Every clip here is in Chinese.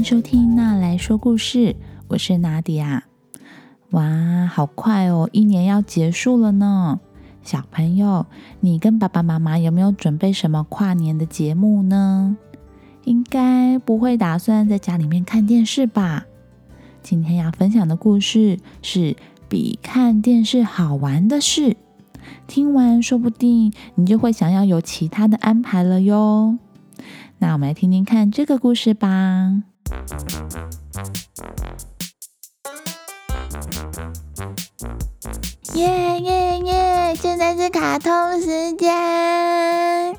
迎收听《娜来说故事》，我是娜迪亚。哇，好快哦，一年要结束了呢！小朋友，你跟爸爸妈妈有没有准备什么跨年的节目呢？应该不会打算在家里面看电视吧？今天要分享的故事是比看电视好玩的事。听完，说不定你就会想要有其他的安排了哟。那我们来听听看这个故事吧。耶耶耶！现在是卡通时间。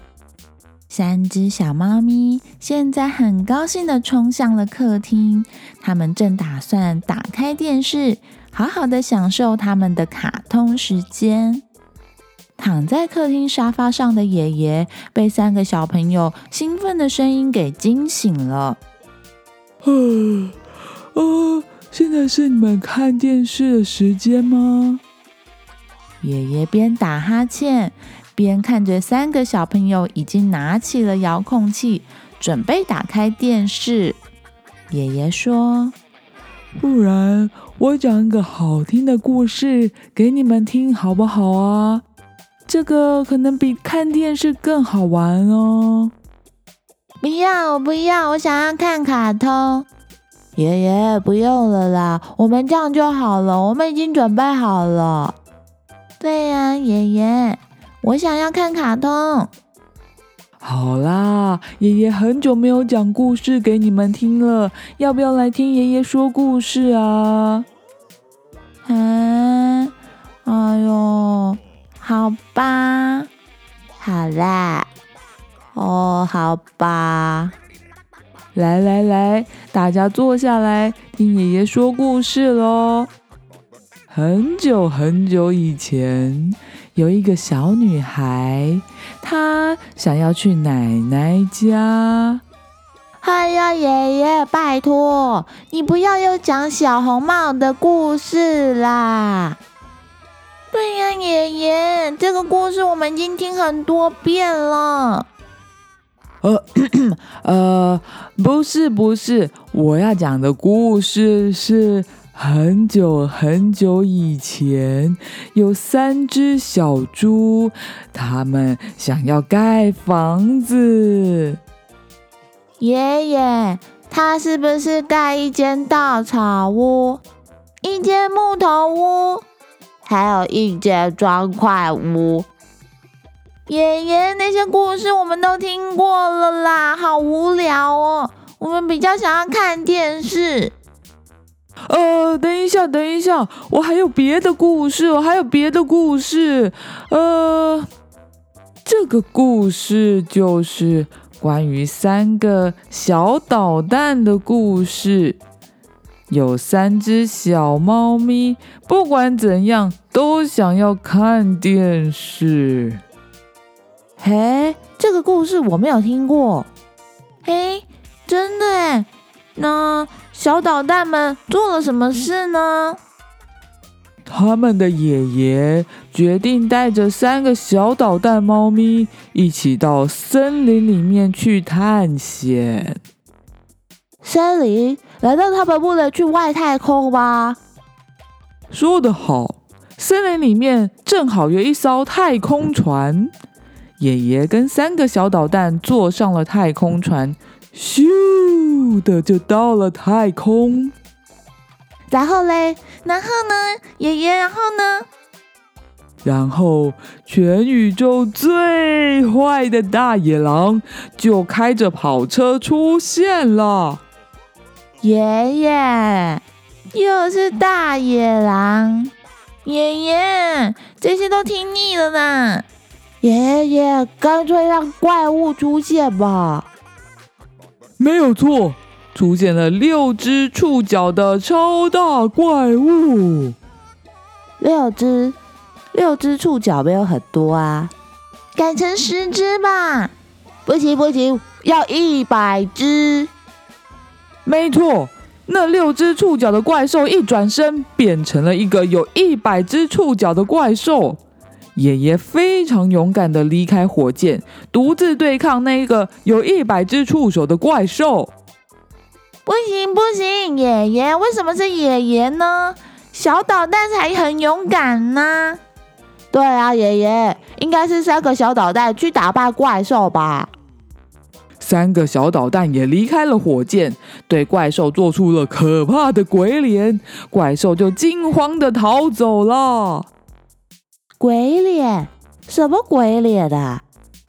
三只小猫咪现在很高兴的冲向了客厅，他们正打算打开电视，好好的享受他们的卡通时间。躺在客厅沙发上的爷爷被三个小朋友兴奋的声音给惊醒了。啊啊！现在是你们看电视的时间吗？爷爷边打哈欠边看着三个小朋友已经拿起了遥控器，准备打开电视。爷爷说：“不然我讲一个好听的故事给你们听，好不好啊？”这个可能比看电视更好玩哦！不要，我不要，我想要看卡通。爷爷，不用了啦，我们这样就好了，我们已经准备好了。对呀，爷爷，我想要看卡通。好啦，爷爷很久没有讲故事给你们听了，要不要来听爷爷说故事啊？啊，哎呦！好吧，好啦，哦，好吧，来来来，大家坐下来听爷爷说故事喽。很久很久以前，有一个小女孩，她想要去奶奶家。哎呀，爷爷，拜托你不要又讲小红帽的故事啦！对呀，爷爷，这个故事我们已经听很多遍了。呃呃，不是不是，我要讲的故事是很久很久以前，有三只小猪，他们想要盖房子。爷爷，他是不是盖一间稻草屋，一间木头屋？还有一间砖块屋，爷爷那些故事我们都听过了啦，好无聊哦。我们比较想要看电视。呃，等一下，等一下，我还有别的故事，我还有别的故事。呃，这个故事就是关于三个小捣蛋的故事。有三只小猫咪，不管怎样都想要看电视。嘿，这个故事我没有听过。嘿，真的哎？那小捣蛋们做了什么事呢？他们的爷爷决定带着三个小捣蛋猫咪一起到森林里面去探险。森林？难道他们不能去外太空吗？说得好，森林里面正好有一艘太空船。爷爷跟三个小捣蛋坐上了太空船，咻的就到了太空。然后嘞，然后呢，爷爷，然后呢？然后全宇宙最坏的大野狼就开着跑车出现了。爷爷，又是大野狼！爷爷，这些都听腻了呢。爷爷，干脆让怪物出现吧。没有错，出现了六只触角的超大怪物。六只，六只触角没有很多啊，改成十只吧。不行不行，要一百只。没错，那六只触角的怪兽一转身变成了一个有一百只触角的怪兽。爷爷非常勇敢的离开火箭，独自对抗那一个有一百只触手的怪兽。不不行不行，爷爷为什么是爷爷呢？小捣蛋才很勇敢呢。对啊，爷爷应该是三个小捣蛋去打败怪兽吧。三个小捣蛋也离开了火箭，对怪兽做出了可怕的鬼脸，怪兽就惊慌的逃走了。鬼脸？什么鬼脸啊？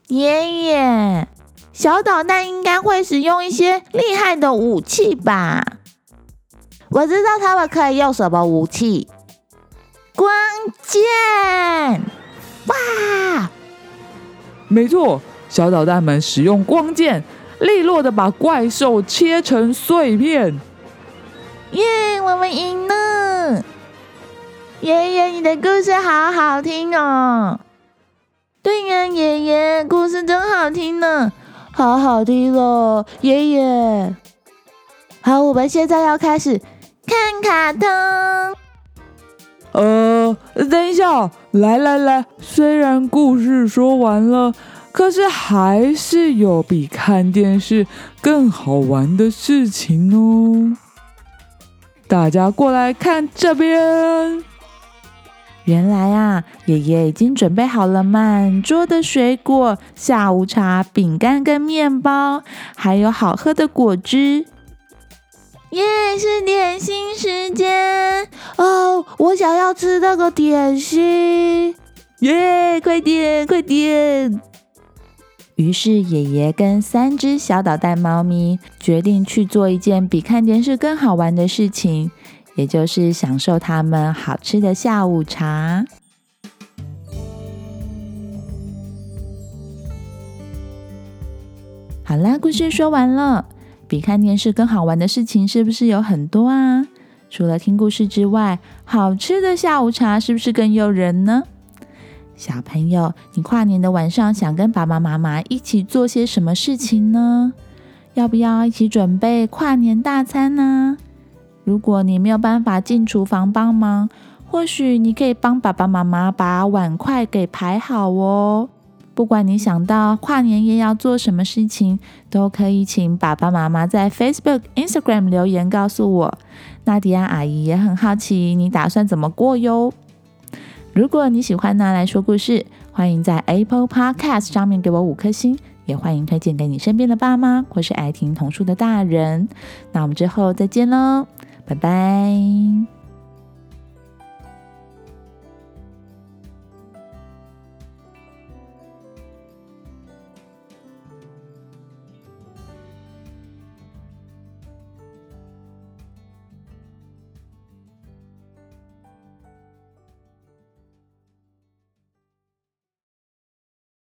爷爷，小捣蛋应该会使用一些厉害的武器吧？我知道他们可以用什么武器。光剑！哇，没错，小捣蛋们使用光剑，利落的把怪兽切成碎片。耶，我们赢了！爷爷，你的故事好好听哦。对呀，爷爷，故事真好听呢，好好听哦，爷爷。好，我们现在要开始看卡通。呃，等一下，来来来，虽然故事说完了，可是还是有比看电视更好玩的事情哦。大家过来看这边。原来啊，爷爷已经准备好了满桌的水果、下午茶、饼干跟面包，还有好喝的果汁。耶，是点心时间哦！我想要吃那个点心。耶，快点，快点！于是爷爷跟三只小捣蛋猫咪决定去做一件比看电视更好玩的事情，也就是享受他们好吃的下午茶。好啦，故事说完了。比看电视更好玩的事情是不是有很多啊？除了听故事之外，好吃的下午茶是不是更诱人呢？小朋友，你跨年的晚上想跟爸爸妈妈一起做些什么事情呢？要不要一起准备跨年大餐呢？如果你没有办法进厨房帮忙，或许你可以帮爸爸妈妈把碗筷给排好哦。不管你想到跨年夜要做什么事情，都可以请爸爸妈妈在 Facebook、Instagram 留言告诉我。娜迪亚阿姨也很好奇你打算怎么过哟。如果你喜欢拿来说故事，欢迎在 Apple Podcast 上面给我五颗星，也欢迎推荐给你身边的爸妈或是爱听童书的大人。那我们之后再见喽，拜拜。